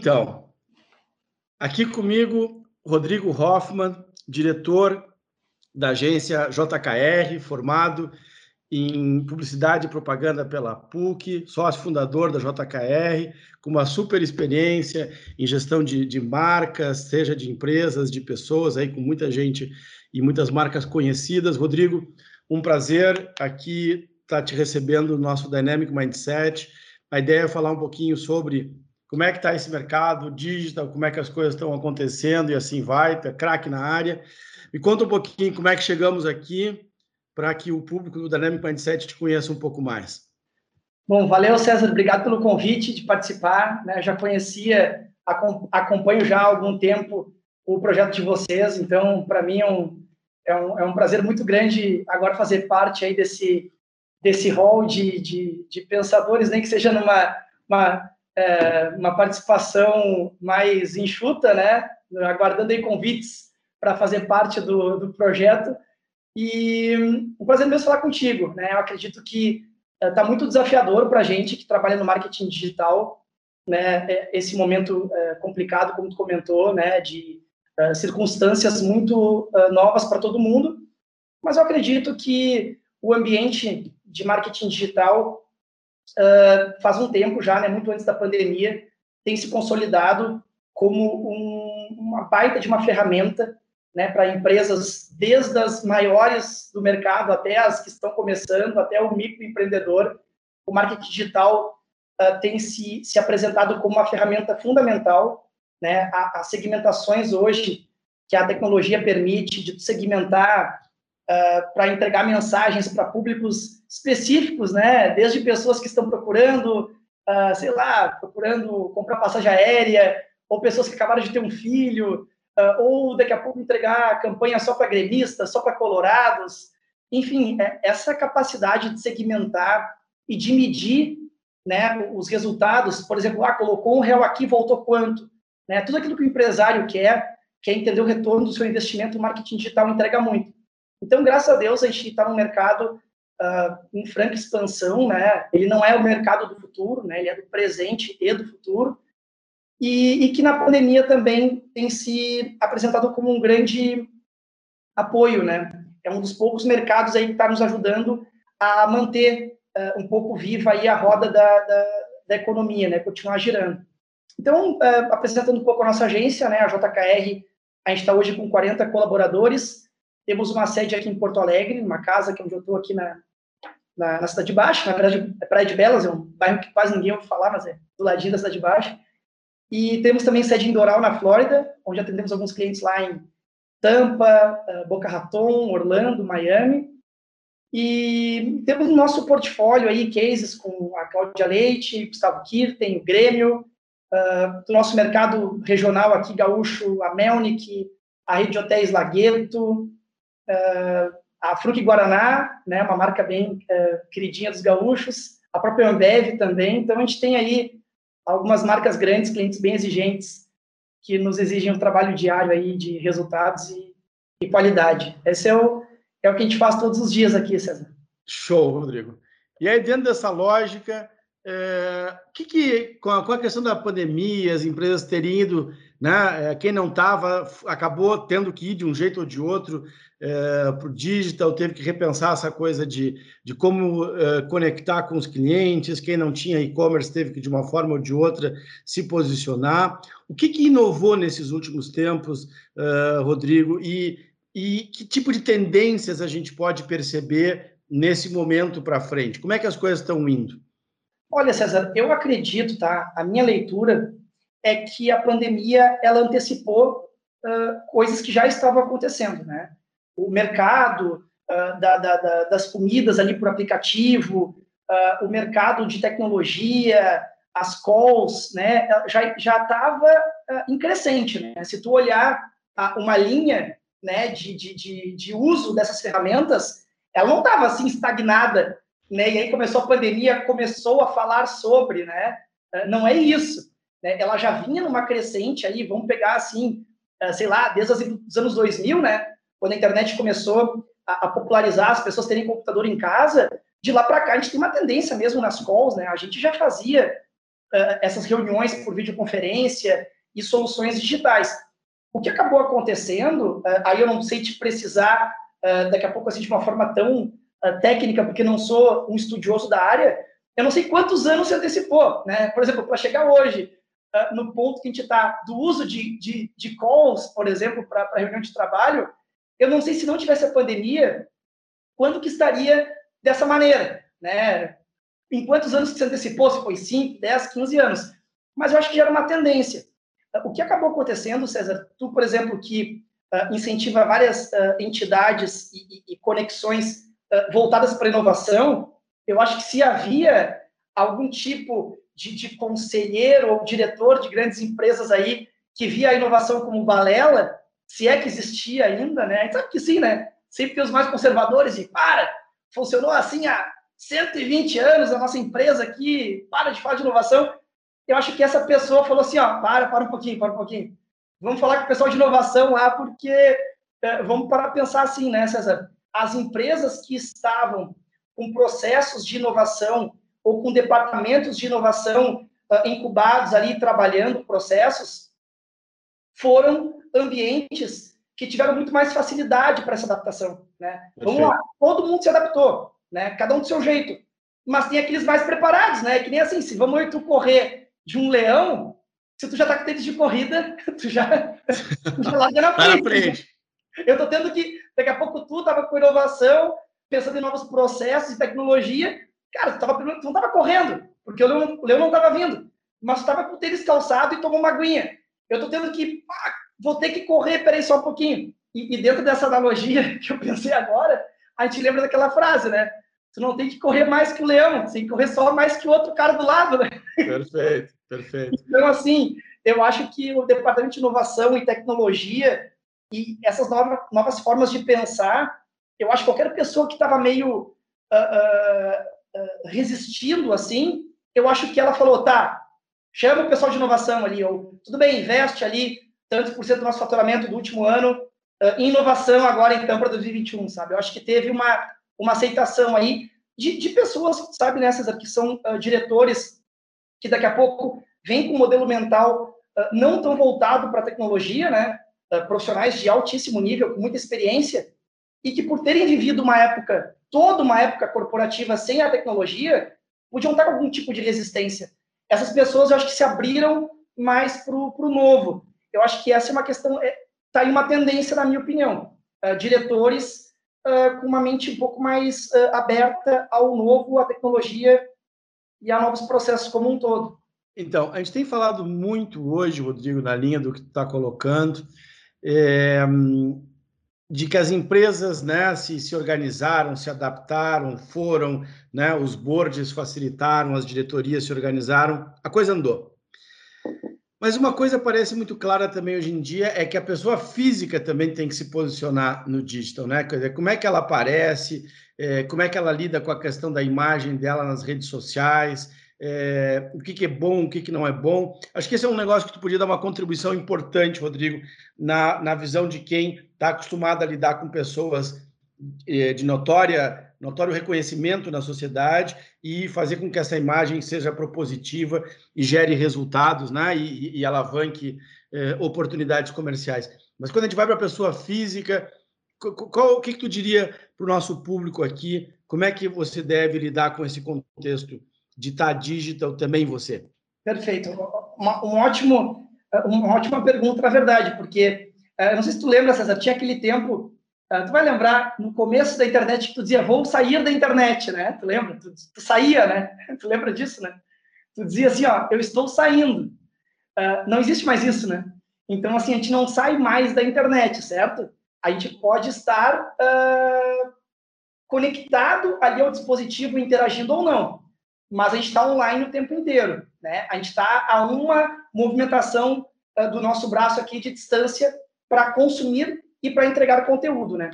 Então, aqui comigo, Rodrigo Hoffman, diretor da agência JKR, formado em publicidade e propaganda pela PUC, sócio fundador da JKR, com uma super experiência em gestão de, de marcas, seja de empresas, de pessoas, aí com muita gente e muitas marcas conhecidas. Rodrigo, um prazer aqui estar te recebendo no nosso Dynamic Mindset. A ideia é falar um pouquinho sobre como é que está esse mercado digital, como é que as coisas estão acontecendo e assim vai, tá craque na área. Me conta um pouquinho como é que chegamos aqui para que o público do Dynamic Mindset te conheça um pouco mais. Bom, valeu, César. Obrigado pelo convite de participar. Né? Já conhecia, acompanho já há algum tempo o projeto de vocês, então, para mim, é um, é, um, é um prazer muito grande agora fazer parte aí desse, desse hall de, de, de pensadores, nem que seja numa uma, é, uma participação mais enxuta, né? aguardando aí convites para fazer parte do, do projeto. E um prazer mesmo falar contigo. Né? Eu acredito que está eh, muito desafiador para a gente que trabalha no marketing digital, né? É, esse momento é, complicado, como tu comentou, né? de é, circunstâncias muito novas para todo mundo. Mas eu acredito que o ambiente de marketing digital faz um tempo já, né? muito antes da pandemia, tem se consolidado como um, uma baita de uma ferramenta né, para empresas, desde as maiores do mercado até as que estão começando, até o microempreendedor. O marketing digital uh, tem se, se apresentado como uma ferramenta fundamental. Né? As segmentações hoje que a tecnologia permite de segmentar uh, para entregar mensagens para públicos específicos, né? desde pessoas que estão procurando, uh, sei lá, procurando comprar passagem aérea, ou pessoas que acabaram de ter um filho, uh, ou daqui a pouco entregar campanha só para gremistas, só para colorados. Enfim, é, essa capacidade de segmentar e de medir né, os resultados, por exemplo, ah, colocou um real aqui, voltou quanto? Né, tudo aquilo que o empresário quer, quer entender o retorno do seu investimento, o marketing digital entrega muito. Então, graças a Deus, a gente está num mercado uh, em franca expansão, né? Ele não é o mercado do futuro, né? Ele é do presente e do futuro e, e, que na pandemia também tem se apresentado como um grande apoio, né? É um dos poucos mercados aí que está nos ajudando a manter uh, um pouco viva aí a roda da, da, da economia, né? Continuar girando. Então, uh, apresentando um pouco a nossa agência, né? A JKR, a gente está hoje com 40 colaboradores. Temos uma sede aqui em Porto Alegre, uma casa que é onde eu estou aqui na, na, na, Cidade Baixa. Na verdade, é Praia de Belas, é um bairro que quase ninguém ouve falar, mas é do ladinho da Cidade Baixa. E temos também sede em Doral, na Flórida, onde atendemos alguns clientes lá em Tampa, eh, Boca Raton, Orlando, Miami. E temos no nosso portfólio aí cases com a Cláudia Leite, Gustavo Kirten, o Grêmio, uh, do nosso mercado regional aqui, gaúcho, a Melnick, a Rede de Hotéis Lagueto, a Fruc Guaraná, né, uma marca bem uh, queridinha dos gaúchos, a própria Ambev também. Então, a gente tem aí algumas marcas grandes, clientes bem exigentes, que nos exigem um trabalho diário aí de resultados e, e qualidade. Esse é o, é o que a gente faz todos os dias aqui, César. Show, Rodrigo. E aí, dentro dessa lógica, é, que, que com, a, com, a, questão da pandemia, as empresas terem ido, né, é, quem não estava acabou tendo que ir de um jeito ou de outro é, para o digital, teve que repensar essa coisa de, de como é, conectar com os clientes, quem não tinha e-commerce teve que, de uma forma ou de outra, se posicionar. O que, que inovou nesses últimos tempos, é, Rodrigo, e, e que tipo de tendências a gente pode perceber nesse momento para frente? Como é que as coisas estão indo? Olha, César, eu acredito, tá? A minha leitura é que a pandemia ela antecipou uh, coisas que já estavam acontecendo, né? O mercado uh, da, da, da, das comidas ali por aplicativo, uh, o mercado de tecnologia, as calls, né? Já já estava em crescente, né? Se tu olhar uma linha, né, de, de, de, de uso dessas ferramentas, ela não estava assim estagnada né? E aí começou a pandemia, começou a falar sobre, né? Não é isso. Né? Ela já vinha numa crescente aí, vamos pegar assim, eh, sei lá, desde os anos 2000, né? Quando a internet começou a, popularizar, as pessoas terem computador em casa, de lá para cá a gente tem uma tendência mesmo nas calls, né? A gente já fazia essas reuniões por videoconferência e soluções digitais. O que acabou acontecendo, aí eu não sei te precisar daqui a pouco assim de uma forma tão técnica, porque não sou um estudioso da área, eu não sei quantos anos se antecipou, né? Por exemplo, para chegar hoje no ponto que a gente está do uso de, de, de calls, por exemplo, para reunião de trabalho, eu não sei se não tivesse a pandemia, quando que estaria dessa maneira, né? Em quantos anos que se antecipou, se foi 5, 10, 15 anos. Mas eu acho que já era uma tendência. O que acabou acontecendo, César, tu, por exemplo, que uh, incentiva várias uh, entidades e, e, e conexões uh, voltadas para a inovação, eu acho que se havia algum tipo de, de conselheiro ou diretor de grandes empresas aí que via a inovação como balela, se é que existia ainda, né? Sabe que sim, né? Sempre tem os mais conservadores e para, funcionou assim há 120 anos a nossa empresa aqui, para de falar de inovação. Eu acho que essa pessoa falou assim, ó, para, para um pouquinho, para um pouquinho. Vamos falar com o pessoal de inovação lá, porque é, vamos parar pensar assim, né, César? As empresas que estavam com processos de inovação ou com departamentos de inovação uh, incubados ali, trabalhando processos, foram ambientes que tiveram muito mais facilidade para essa adaptação. Né? Vamos lá, todo mundo se adaptou, né? cada um do seu jeito. Mas tem aqueles mais preparados, né? Que nem assim, se vamos tu correr de um leão, se tu já está com tênis de corrida, tu já, tu já larga na frente. frente. Eu tô tendo que, daqui a pouco tu tava com inovação, pensando em novos processos e tecnologia, cara, tu, tava, tu não tava correndo, porque o leão, o leão não tava vindo, mas tu tava com o tênis calçado e tomou uma aguinha. Eu tô tendo que, pá, vou ter que correr, peraí só um pouquinho. E, e, dentro dessa analogia que eu pensei agora, a gente lembra daquela frase, né? Tu não tem que correr mais que o leão, você tem que correr só mais que o outro cara do lado, né? Perfeito, perfeito. Então, assim, eu acho que o Departamento de Inovação e Tecnologia e essas novas, novas formas de pensar, eu acho que qualquer pessoa que estava meio uh, uh, resistindo, assim, eu acho que ela falou, tá, chama o pessoal de inovação ali, ou tudo bem, investe ali tantos por cento do nosso faturamento do último ano uh, em inovação agora, então, para 2021, sabe? Eu acho que teve uma, uma aceitação aí de, de pessoas, sabe, nessas né, que são uh, diretores que daqui a pouco vêm com um modelo mental uh, não tão voltado para a tecnologia, né? profissionais de altíssimo nível, com muita experiência, e que por terem vivido uma época, toda uma época corporativa sem a tecnologia, podiam estar com algum tipo de resistência. Essas pessoas, eu acho que se abriram mais para o novo. Eu acho que essa é uma questão, está é, tá aí uma tendência, na minha opinião. Uh, diretores uh, com uma mente um pouco mais uh, aberta ao novo, à tecnologia e a novos processos como um todo. Então, a gente tem falado muito hoje, Rodrigo, na linha do que tu está colocando, é, de que as empresas né, se, se organizaram, se adaptaram, foram, né, os boards facilitaram, as diretorias se organizaram, a coisa andou. Mas uma coisa parece muito clara também hoje em dia é que a pessoa física também tem que se posicionar no digital, né? Quer dizer, como é que ela aparece, é, como é que ela lida com a questão da imagem dela nas redes sociais, é, o que, que, é bom, o que, que não é bom. Acho que esse é um negócio que tu podia dar uma contribuição importante, Rodrigo, na, na visão de quem está acostumado a lidar com pessoas é, de notória notório reconhecimento na sociedade e fazer com que essa imagem seja propositiva e gere resultados, né? E, e alavanque eh, oportunidades comerciais. Mas quando a gente vai para a pessoa física, qual, o que, que tu diria para o nosso público aqui? Como é que você deve lidar com esse contexto tá digital também você? Perfeito. Uma, um ótimo, uma ótima pergunta, na verdade, porque eh, não sei se tu lembra, César, tinha aquele tempo Uh, tu vai lembrar, no começo da internet, que tu dizia, vou sair da internet, né? Tu lembra? Tu, tu saía, né? Tu lembra disso, né? Tu dizia assim, ó, eu estou saindo. Uh, não existe mais isso, né? Então, assim, a gente não sai mais da internet, certo? A gente pode estar uh, conectado ali ao dispositivo, interagindo ou não. Mas a gente está online o tempo inteiro, né? A gente está a uma movimentação do nosso braço aqui de distância para consumir e para entregar conteúdo, né?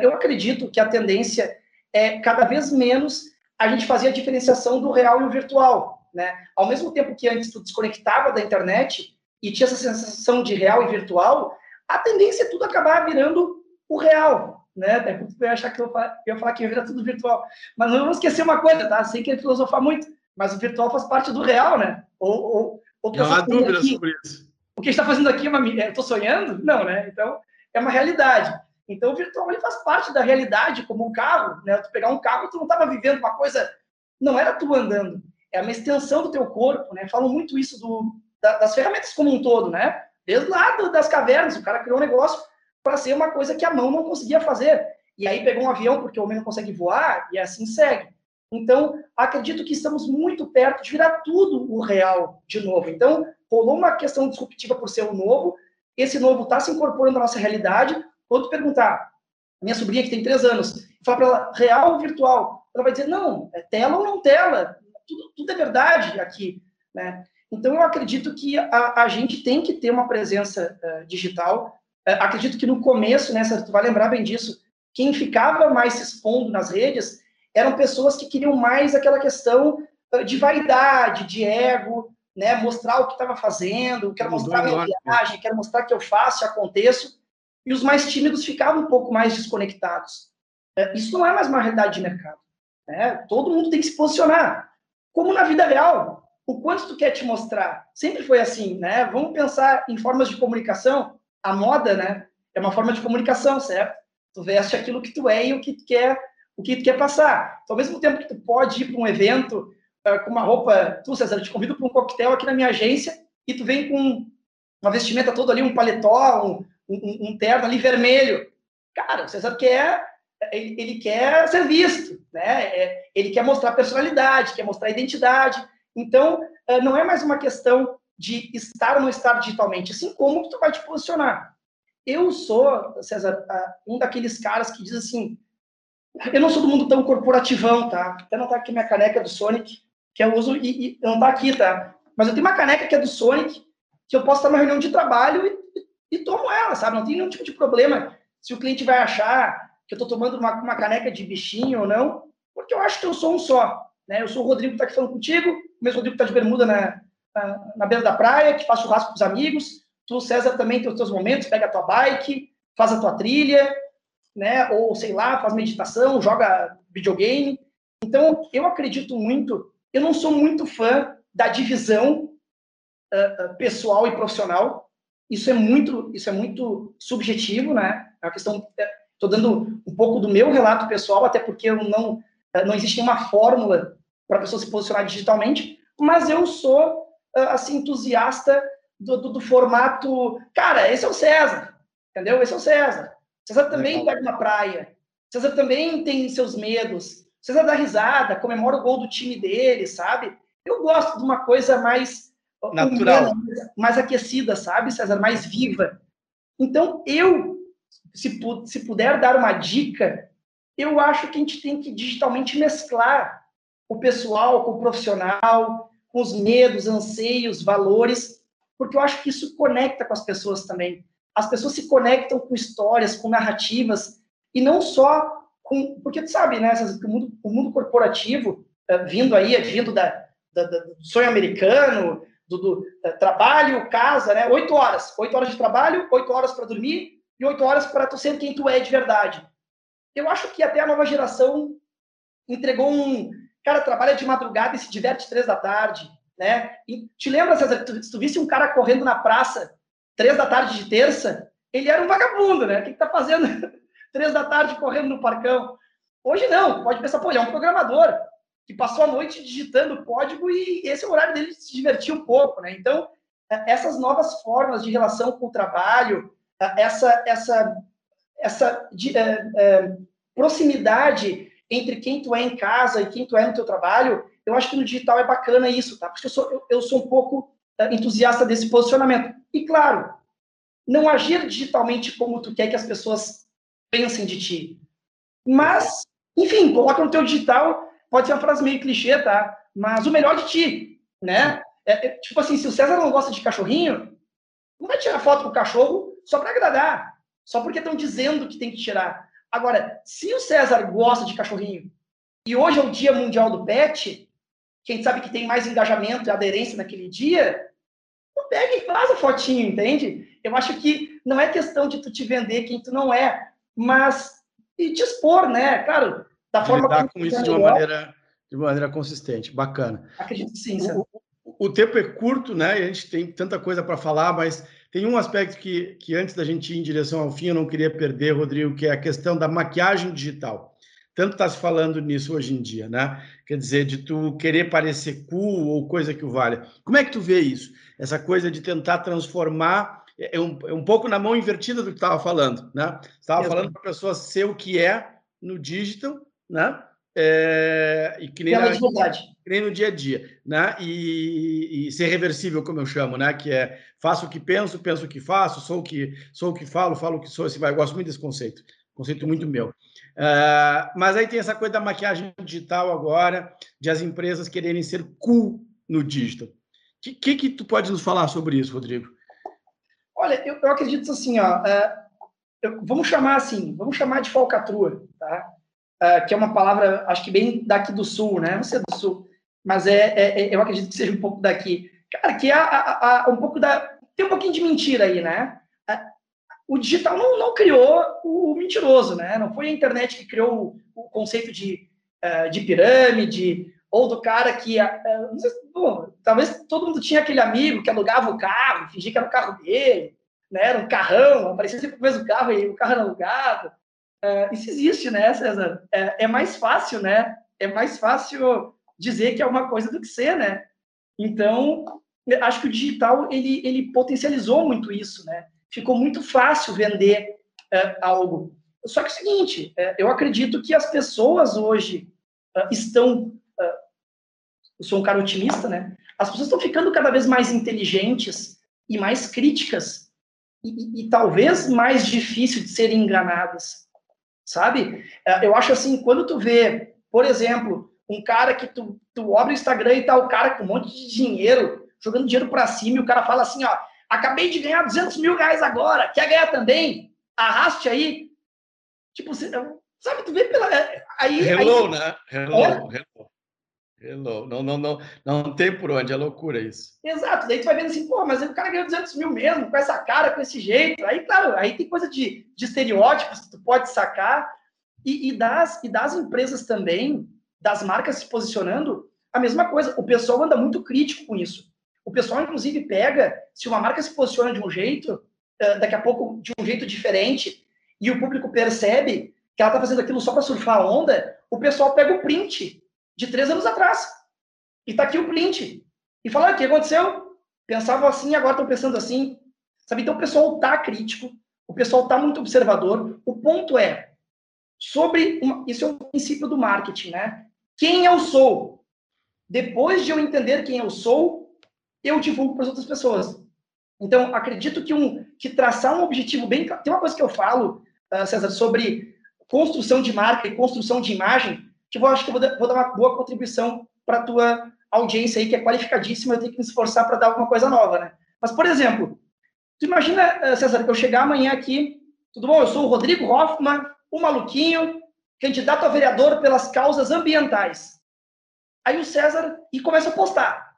Eu acredito que a tendência é cada vez menos a gente fazer a diferenciação do real e o virtual, né? Ao mesmo tempo que antes tu desconectava da internet e tinha essa sensação de real e virtual, a tendência é tudo acabar virando o real, né? Até porque tu ia achar que eu ia falar que virar tudo virtual. Mas não vamos esquecer uma coisa, tá? Sem querer filosofar muito, mas o virtual faz parte do real, né? Ou, ou, ou não há dúvida aqui, sobre isso. O que está fazendo aqui é uma, eu estou sonhando? Não, né? Então é uma realidade. Então o virtual ele faz parte da realidade, como um carro, né? Tu pegar um carro, tu não estava vivendo uma coisa, não era tu andando, é uma extensão do teu corpo, né? Falam muito isso do, da, das ferramentas como um todo, né? Desde lá das cavernas, o cara criou um negócio para ser uma coisa que a mão não conseguia fazer. E aí pegou um avião porque o homem não consegue voar e assim segue. Então, acredito que estamos muito perto de virar tudo o real de novo. Então, rolou uma questão disruptiva por ser o novo, esse novo está se incorporando à nossa realidade. Quando perguntar, minha sobrinha que tem três anos, falar para ela, real ou virtual? Ela vai dizer, não, é tela ou não tela, tudo, tudo é verdade aqui. Né? Então, eu acredito que a, a gente tem que ter uma presença uh, digital. Uh, acredito que no começo, né, tu vai lembrar bem disso, quem ficava mais se expondo nas redes eram pessoas que queriam mais aquela questão de vaidade, de ego, né? Mostrar o que estava fazendo, quero mostrar minha viagem, quero mostrar que eu faço, aconteço. E os mais tímidos ficavam um pouco mais desconectados. É, isso não é mais uma realidade de mercado. Né? Todo mundo tem que se posicionar. Como na vida real. O quanto tu quer te mostrar? Sempre foi assim, né? Vamos pensar em formas de comunicação. A moda, né? É uma forma de comunicação, certo? Tu veste aquilo que tu é e o que tu quer o que tu quer passar. Então, ao mesmo tempo que tu pode ir para um evento uh, com uma roupa, tu, César, eu te convido para um coquetel aqui na minha agência e tu vem com uma vestimenta toda ali, um paletó, um, um, um terno ali vermelho. Cara, o César quer, ele, ele quer ser visto, né? É, ele quer mostrar personalidade, quer mostrar identidade. Então, uh, não é mais uma questão de estar ou não estar digitalmente, assim como tu vai te posicionar. Eu sou, César, um daqueles caras que diz assim, eu não sou do mundo tão corporativão, tá? Até não tá aqui minha caneca do Sonic, que eu uso e, e não tá aqui, tá? Mas eu tenho uma caneca que é do Sonic, que eu posso estar numa reunião de trabalho e, e, tomo ela, sabe? Não tem nenhum tipo de problema se o cliente vai achar que eu estou tomando uma, uma, caneca de bichinho ou não, porque eu acho que eu sou um só. Né? Eu sou o Rodrigo que está aqui falando contigo, o mesmo Rodrigo que está de bermuda na, na, beira da praia, que faz churrasco com os amigos. Tu, César, também tem os teus momentos, pega a tua bike, faz a tua trilha, né? Ou sei lá, faz meditação, joga videogame. Então, eu acredito muito. Eu não sou muito fã da divisão uh, pessoal e profissional. Isso é muito, isso é muito subjetivo, né? É uma questão. Estou dando um pouco do meu relato pessoal, até porque eu não, uh, não existe uma fórmula para a pessoa se posicionar digitalmente. Mas eu sou assim entusiasta do, do, do formato. Cara, esse é o César, entendeu? Esse é o César. César também pega uma praia. César também tem seus medos. César dá risada, comemora o gol do time dele, sabe? Eu gosto de uma coisa mais natural, humana, mais aquecida, sabe, César, mais viva. Então, eu, se, se puder dar uma dica, eu acho que a gente tem que digitalmente mesclar o pessoal com o profissional, com os medos, anseios, valores, porque eu acho que isso conecta com as pessoas também as pessoas se conectam com histórias, com narrativas, e não só com. Porque tu sabe, né, o mundo, o mundo corporativo, uh, vindo aí, vindo da, da, da, do sonho americano, do, do uh, trabalho, casa, né? Oito horas. Oito horas de trabalho, oito horas para dormir e oito horas para tu ser quem tu é de verdade. Eu acho que até a nova geração entregou um. Cara, trabalha de madrugada e se diverte três da tarde, né? E te lembra, César, se tu visse um cara correndo na praça três da tarde de terça, ele era um vagabundo, né? O que está fazendo três da tarde correndo no parcão? Hoje não, pode pensar, pô, ele é um programador que passou a noite digitando código e esse é o horário dele de se divertir um pouco, né? Então, é, essas novas formas de relação com o trabalho, é, essa, essa, essa de, é, é, proximidade entre quem tu é em casa e quem tu é no teu trabalho, eu acho que no digital é bacana isso, tá? Porque eu sou, eu, eu sou um pouco entusiasta desse posicionamento. E, claro, não agir digitalmente como tu quer que as pessoas pensem de ti. Mas, enfim, coloca no teu digital, pode ser uma frase meio clichê, tá? Mas o melhor de ti, né? É, é, tipo assim, se o César não gosta de cachorrinho, não vai tirar foto com o cachorro só para agradar, só porque estão dizendo que tem que tirar. Agora, se o César gosta de cachorrinho e hoje é o Dia Mundial do Pet, quem sabe que tem mais engajamento e aderência naquele dia, pega e faz a fotinho, entende? Eu acho que não é questão de tu te vender quem tu não é, mas e te expor, né? Claro, da forma lidar com isso de uma maneira de maneira consistente. Bacana. Acredito sim, o, o, o, tempo é curto, né? A gente tem tanta coisa para falar, mas tem um aspecto que, que antes da gente ir em direção ao fim, eu não queria perder, Rodrigo, que é a questão da maquiagem digital. Tanto está se falando nisso hoje em dia, né? Quer dizer, de tu querer parecer cool ou coisa que o valha. Como é que tu vê isso? Essa coisa de tentar transformar é, é um, é um pouco na mão invertida do que estava falando, né? Estava falando para a pessoa ser o que é no digital, né? É, e que nem, na, que nem no dia a dia, né? E, e, ser reversível, como eu chamo, né? Que é faço o que penso, penso o que faço, sou o que sou o que falo, falo o que sou. Esse vai, eu gosto muito desse conceito, conceito muito meu. Uh, mas aí tem essa coisa da maquiagem digital agora, de as empresas quererem ser cool no digital. O que, que, que tu pode nos falar sobre isso, Rodrigo? Olha, eu, eu acredito assim, ó, uh, eu, vamos chamar assim, vamos chamar de falcatrua, tá? Uh, que é uma palavra, acho que bem daqui do sul, né? Não sei do sul, mas é, é, é eu acredito que seja um pouco daqui. Cara, que é a, a, um pouco da. Tem um pouquinho de mentira aí, né? o digital não, não, criou o mentiroso, né? Não foi a internet que criou o, o conceito de, uh, de pirâmide ou do cara que, uh, talvez todo mundo tinha aquele amigo que alugava o carro, fingia que era o carro dele, né? Era um carrão, aparecia sempre o mesmo carro e o carro era alugado. Uh, isso existe, né, César? É, é, mais fácil, né? É mais fácil dizer que é uma coisa do que ser, né? Então, acho que o digital ele, ele potencializou muito isso, né? ficou muito fácil vender é, algo. Só que é o seguinte, é, eu acredito que as pessoas hoje é, estão. Eu sou um cara otimista, né? As pessoas estão ficando cada vez mais inteligentes e mais críticas e, e, e talvez mais difícil de serem enganadas, sabe? É, eu acho assim, quando tu vê, por exemplo, um cara que tu, tu abre o Instagram e tá o cara com um monte de dinheiro, jogando dinheiro para cima, e o cara fala assim, ó, Acabei de ganhar 200 mil reais agora. Quer ganhar também? Arraste aí. Tipo, sabe, tu vê pela. É, aí, hello, aí... né? Hello, hello. Hello. Não, não, não, não tem por onde, é loucura isso. Exato. Daí tu vai vendo assim, pô, mas o cara ganhou 200 mil mesmo, com essa cara, com esse jeito. Aí, claro, aí tem coisa de, de estereótipos que tu pode sacar. E, e, das, e das empresas também, das marcas se posicionando, a mesma coisa. O pessoal anda muito crítico com isso. O pessoal, inclusive, pega, se uma marca se posiciona de um jeito, eh, daqui a pouco de um jeito diferente, e o público percebe que ela está fazendo aquilo só para surfar a onda, o pessoal pega o print de três anos atrás. E está aqui o print. E fala, ah, o que aconteceu? Pensava assim, agora estão pensando assim. Sabe? Então o pessoal está crítico, o pessoal está muito observador. O ponto é, sobre uma, isso é o princípio do marketing, né? Quem eu sou? Depois de eu entender quem eu sou, eu divulgo para as outras pessoas. Então, acredito que, um, que traçar um objetivo bem. Tem uma coisa que eu falo, uh, César, sobre construção de marca e construção de imagem, que eu acho que eu vou, dar uma boa contribuição para a tua audiência aí, que é qualificadíssima, eu tenho que me esforçar para dar alguma coisa nova, né? Mas, por exemplo, tu imagina, César, que eu chegar amanhã aqui, tudo bom? Eu sou o Rodrigo Hoffman, o maluquinho, candidato a vereador pelas causas ambientais. Aí o César, e começa a postar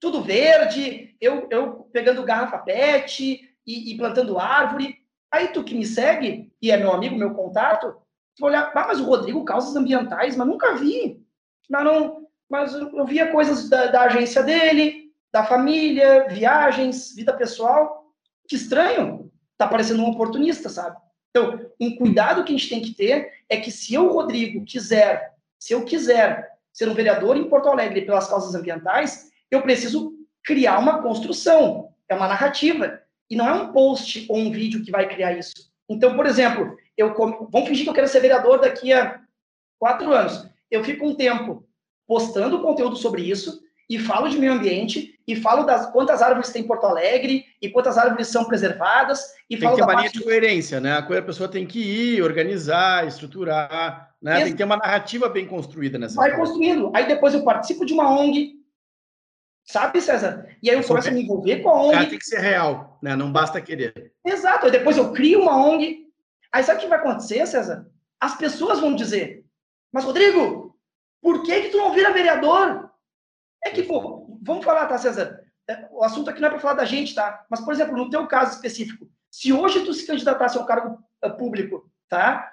tudo verde, eu, eu pegando garrafa PET e, e, plantando árvore. Aí tu que me segue, e é meu amigo, meu contato, tu vai olhar, ah, mas o Rodrigo, causas ambientais, mas nunca vi. Mas, não, mas eu via coisas da, da agência dele, da família, viagens, vida pessoal. Que estranho, tá parecendo um oportunista, sabe? Então, um cuidado que a gente tem que ter é que se eu, Rodrigo, quiser, se eu quiser ser um vereador em Porto Alegre pelas causas ambientais, eu preciso criar uma construção, é uma narrativa. E não é um post ou um vídeo que vai criar isso. Então, por exemplo, eu vamos fingir que eu quero ser vereador daqui a quatro anos. Eu fico um tempo postando conteúdo sobre isso e falo de meio ambiente e falo das quantas árvores tem em Porto Alegre e quantas árvores são preservadas e tem falo que ter uma linha de coerência, né? A pessoa tem que ir, organizar, estruturar, né? Tem que ter uma narrativa bem construída nessa. Vai construindo. Aí depois eu participo de uma ONG, Sabe, César? E aí eu começo a me envolver com a ONG. Cara, tem que ser real, né? Não basta querer. Exato. Aí depois eu crio uma ONG. Aí sabe o que vai acontecer, César? As pessoas vão dizer, mas Rodrigo, por que que tu não vira vereador? É que, pô, vamos falar, tá, César? É, o assunto aqui não é para falar da gente, tá? Mas, por exemplo, no teu caso específico, se hoje tu se candidatasse a um cargo uh, público, tá?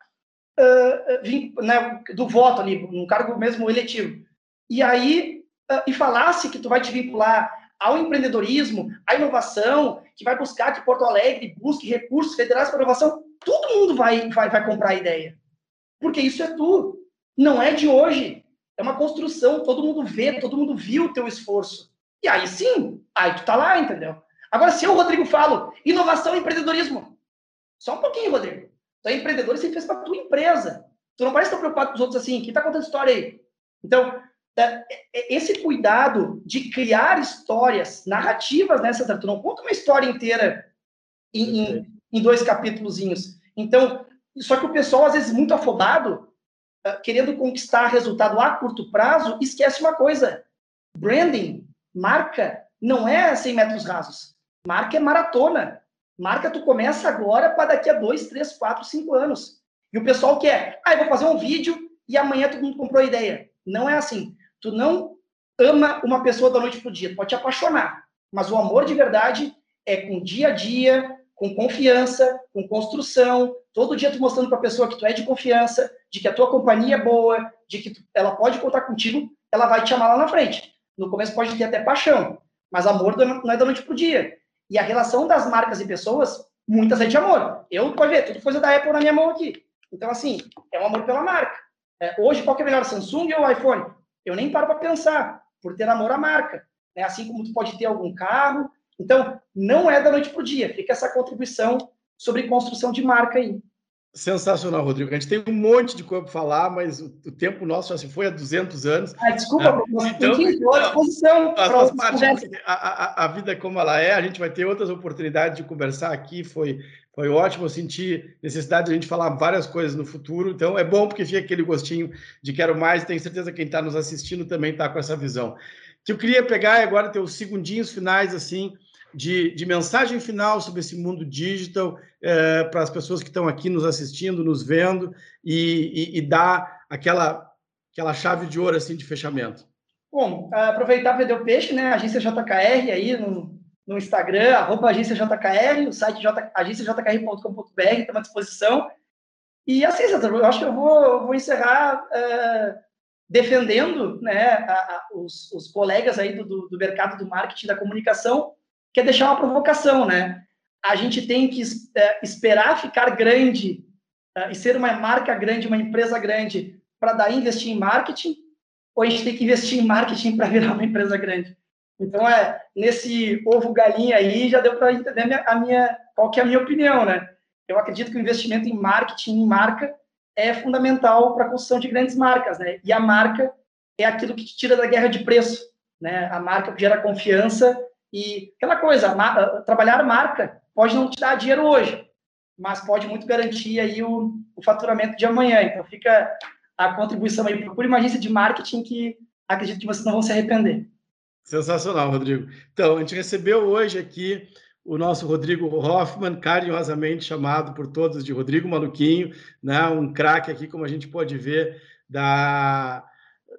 Uh, né, do voto ali, um cargo mesmo eletivo, e aí uh, e falasse que tu vai te vincular ao empreendedorismo, à inovação, que vai buscar que Porto Alegre busque recursos federais para inovação, todo mundo vai, vai, vai comprar a ideia. Porque isso é tu. Não é de hoje. É uma construção, todo mundo vê, todo mundo viu o teu esforço. E aí sim, aí tu tá lá, entendeu? Agora, se eu, Rodrigo, falo inovação e empreendedorismo, só um pouquinho, Rodrigo. Tu é empreendedor e você fez para tua empresa. Tu não parece estar preocupado com os outros assim, que tá contando história aí. Então, é, é, esse cuidado de criar histórias, narrativas, né? Tu não conta uma história inteira em, em, em dois capítulozinhos. Então, só que o pessoal, às vezes, muito afobado, ah, querendo conquistar resultado a curto prazo, esquece uma coisa. Branding, marca, não é 100 metros rasos. Marca é maratona. Marca tu começa agora para daqui a dois, três, quatro, cinco anos. E o pessoal quer, ah, eu vou fazer um vídeo e amanhã todo mundo comprou a ideia. Não é assim. Tu não ama uma pessoa da noite pro dia, tu pode te apaixonar. Mas o amor de verdade é com dia a dia, com confiança, com construção, todo dia tu mostrando para a pessoa que tu é de confiança, de que a tua companhia é boa, de que tu, ela pode contar contigo, ela vai te chamar lá na frente. No começo pode ter até paixão, mas amor não é da noite pro dia. E a relação das marcas e pessoas, muitas é de amor. Eu, pode ver, tudo coisa da Apple na minha mão aqui. Então, assim, é um amor pela marca. É, hoje, qual que é melhor, Samsung ou iPhone? Eu nem paro para pensar, por ter amor à marca. Né? Assim como tu pode ter algum carro. Então, não é da noite para o dia. Fica essa contribuição sobre construção de marca aí. Sensacional, Rodrigo. A gente tem um monte de coisa para falar, mas o, o, tempo nosso já se foi há 200 anos. Ah, desculpa, ah, então, estou à disposição. a, a, a, vida como ela é, a gente vai ter outras oportunidades de conversar aqui. Foi, foi ótimo. Eu senti necessidade de a gente falar várias coisas no futuro. Então, é bom porque fica aquele gostinho de quero mais. Tenho certeza que quem está nos assistindo também está com essa visão. Que eu queria pegar agora ter os segundinhos finais, assim, de, de, mensagem final sobre esse mundo digital é, para as pessoas que estão aqui nos assistindo, nos vendo e, e, e, dar aquela, aquela chave de ouro assim de fechamento? Bom, aproveitar vender o peixe, né? Agência JKR aí no, no Instagram, arroba agência JKR, o site j, agenciajkr.com.br, estamos à disposição. E assim, eu acho que eu vou, vou encerrar uh, defendendo né, a, a, os, os, colegas aí do, do, do mercado do marketing da comunicação que é deixar uma provocação, né? A gente tem que é, esperar ficar grande é, e ser uma marca grande, uma empresa grande, para daí investir em marketing, ou a gente tem que investir em marketing para virar uma empresa grande? Então, é nesse ovo galinha aí, já deu para entender a minha, a minha, qual que é a minha opinião, né? Eu acredito que o investimento em marketing, em marca, é fundamental para a construção de grandes marcas, né? E a marca é aquilo que te tira da guerra de preço, né? A marca gera confiança e aquela coisa, a, trabalhar marca pode não te dar dinheiro hoje, mas pode muito garantir aí o, o faturamento de amanhã. Então fica a contribuição aí. Procure uma agência de marketing que acredito que vocês não vão se arrepender. Sensacional, Rodrigo. Então, a gente recebeu hoje aqui o nosso Rodrigo Hoffman, carinhosamente chamado por todos de Rodrigo Maluquinho, né? um craque aqui, como a gente pode ver, da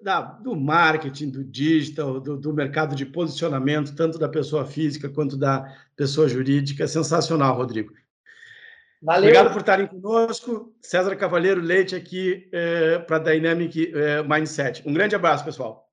da, do marketing, do digital, do, do, mercado de posicionamento, tanto da pessoa física quanto da pessoa jurídica. Sensacional, Rodrigo. Valeu. Obrigado por estarem conosco. César Cavalheiro Leite aqui é, para Dynamic é, Mindset. Um grande abraço, pessoal.